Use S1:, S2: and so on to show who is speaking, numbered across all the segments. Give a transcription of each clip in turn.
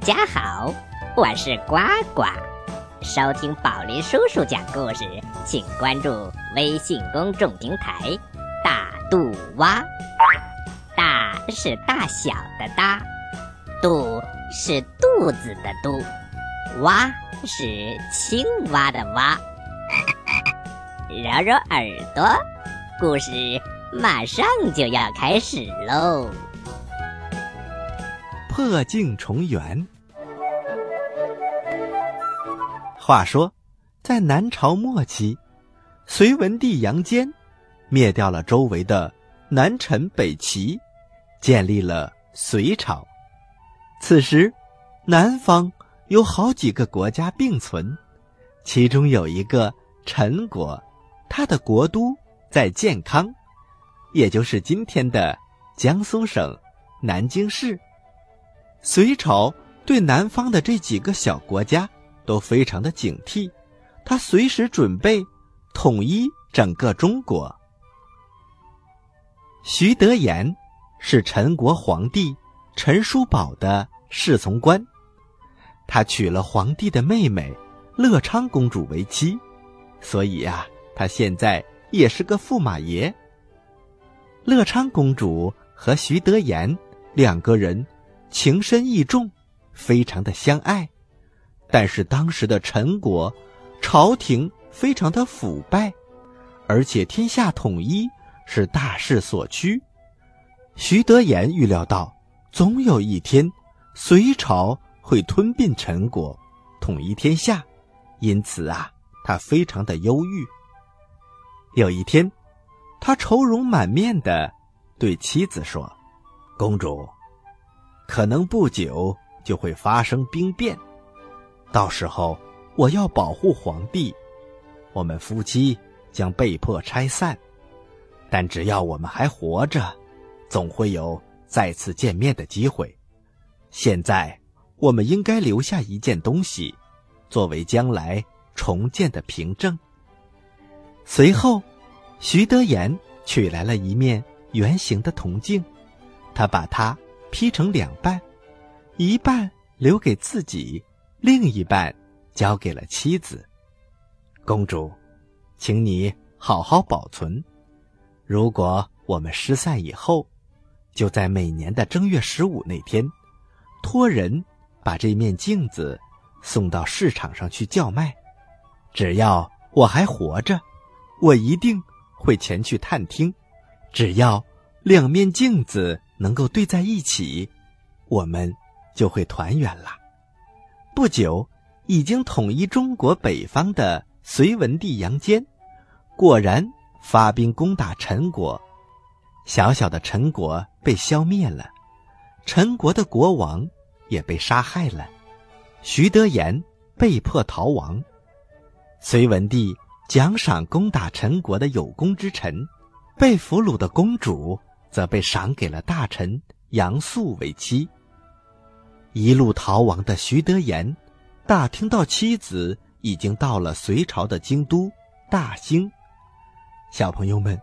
S1: 家好，我是呱呱。收听宝林叔叔讲故事，请关注微信公众平台“大肚蛙”。大是大小的大，肚是肚子的肚，蛙是青蛙的蛙。揉揉耳朵，故事马上就要开始喽！
S2: 破镜重圆。话说，在南朝末期，隋文帝杨坚灭掉了周围的南陈北齐，建立了隋朝。此时，南方有好几个国家并存，其中有一个陈国。他的国都在建康，也就是今天的江苏省南京市。隋朝对南方的这几个小国家都非常的警惕，他随时准备统一整个中国。徐德言是陈国皇帝陈叔宝的侍从官，他娶了皇帝的妹妹乐昌公主为妻，所以呀。他现在也是个驸马爷。乐昌公主和徐德言两个人情深意重，非常的相爱。但是当时的陈国朝廷非常的腐败，而且天下统一是大势所趋。徐德言预料到，总有一天隋朝会吞并陈国，统一天下，因此啊，他非常的忧郁。有一天，他愁容满面的对妻子说：“公主，可能不久就会发生兵变，到时候我要保护皇帝，我们夫妻将被迫拆散。但只要我们还活着，总会有再次见面的机会。现在，我们应该留下一件东西，作为将来重建的凭证。”随后，徐德言取来了一面圆形的铜镜，他把它劈成两半，一半留给自己，另一半交给了妻子。公主，请你好好保存。如果我们失散以后，就在每年的正月十五那天，托人把这面镜子送到市场上去叫卖。只要我还活着。我一定会前去探听，只要两面镜子能够对在一起，我们就会团圆了。不久，已经统一中国北方的隋文帝杨坚，果然发兵攻打陈国，小小的陈国被消灭了，陈国的国王也被杀害了，徐德言被迫逃亡，隋文帝。奖赏攻打陈国的有功之臣，被俘虏的公主则被赏给了大臣杨素为妻。一路逃亡的徐德言，打听到妻子已经到了隋朝的京都大兴。小朋友们，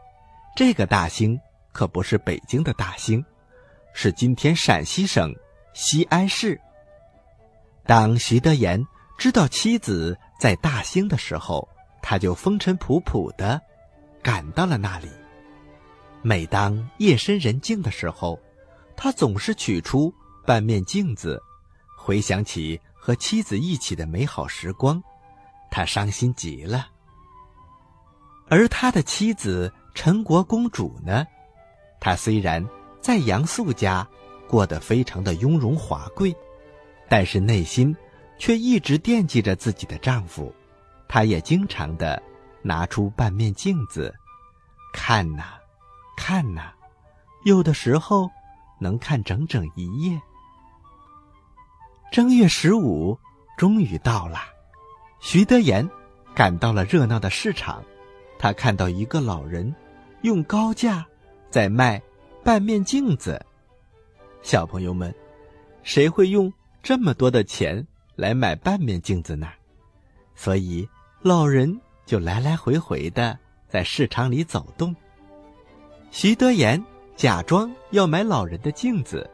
S2: 这个大兴可不是北京的大兴，是今天陕西省西安市。当徐德言知道妻子在大兴的时候，他就风尘仆仆的赶到了那里。每当夜深人静的时候，他总是取出半面镜子，回想起和妻子一起的美好时光，他伤心极了。而他的妻子陈国公主呢，她虽然在杨素家过得非常的雍容华贵，但是内心却一直惦记着自己的丈夫。她也经常的拿出半面镜子，看呐，看呐，有的时候能看整整一夜。正月十五终于到了，徐德言赶到了热闹的市场，他看到一个老人用高价在卖半面镜子。小朋友们，谁会用这么多的钱来买半面镜子呢？所以。老人就来来回回的在市场里走动。徐德言假装要买老人的镜子，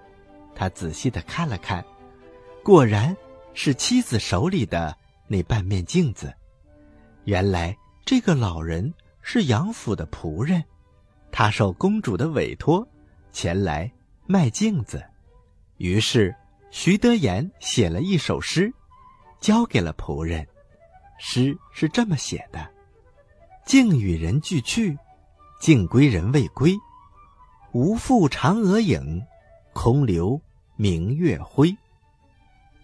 S2: 他仔细的看了看，果然是妻子手里的那半面镜子。原来这个老人是杨府的仆人，他受公主的委托，前来卖镜子。于是徐德言写了一首诗，交给了仆人。诗是这么写的：“镜与人俱去，镜归人未归。无复嫦娥影，空留明月辉。”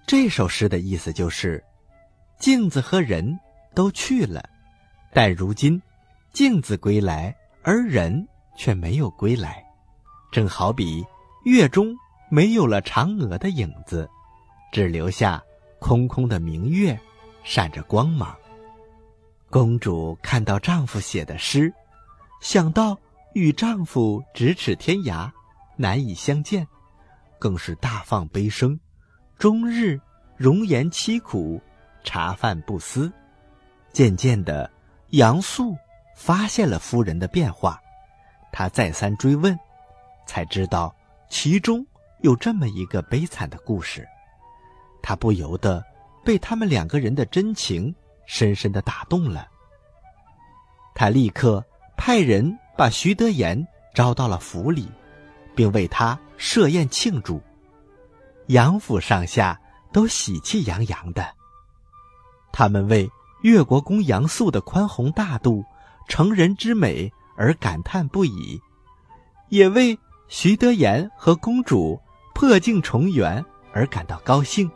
S2: 这首诗的意思就是，镜子和人都去了，但如今镜子归来，而人却没有归来，正好比月中没有了嫦娥的影子，只留下空空的明月。闪着光芒。公主看到丈夫写的诗，想到与丈夫咫尺天涯，难以相见，更是大放悲声，终日容颜凄苦，茶饭不思。渐渐的，杨素发现了夫人的变化，他再三追问，才知道其中有这么一个悲惨的故事，他不由得。被他们两个人的真情深深的打动了，他立刻派人把徐德言招到了府里，并为他设宴庆祝。杨府上下都喜气洋洋的，他们为越国公杨素的宽宏大度、成人之美而感叹不已，也为徐德言和公主破镜重圆而感到高兴。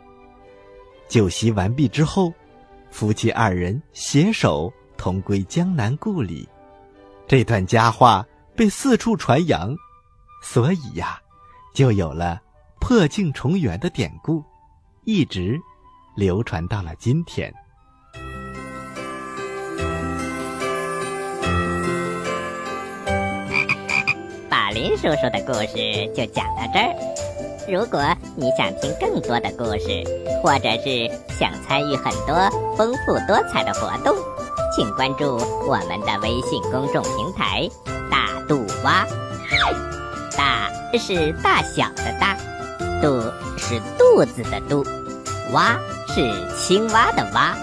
S2: 酒席完毕之后，夫妻二人携手同归江南故里。这段佳话被四处传扬，所以呀，就有了破镜重圆的典故，一直流传到了今天。
S1: 宝林叔叔的故事就讲到这儿。如果你想听更多的故事，或者是想参与很多丰富多彩的活动，请关注我们的微信公众平台“大肚蛙”。大是大小的大，肚是肚子的肚，蛙是青蛙的蛙。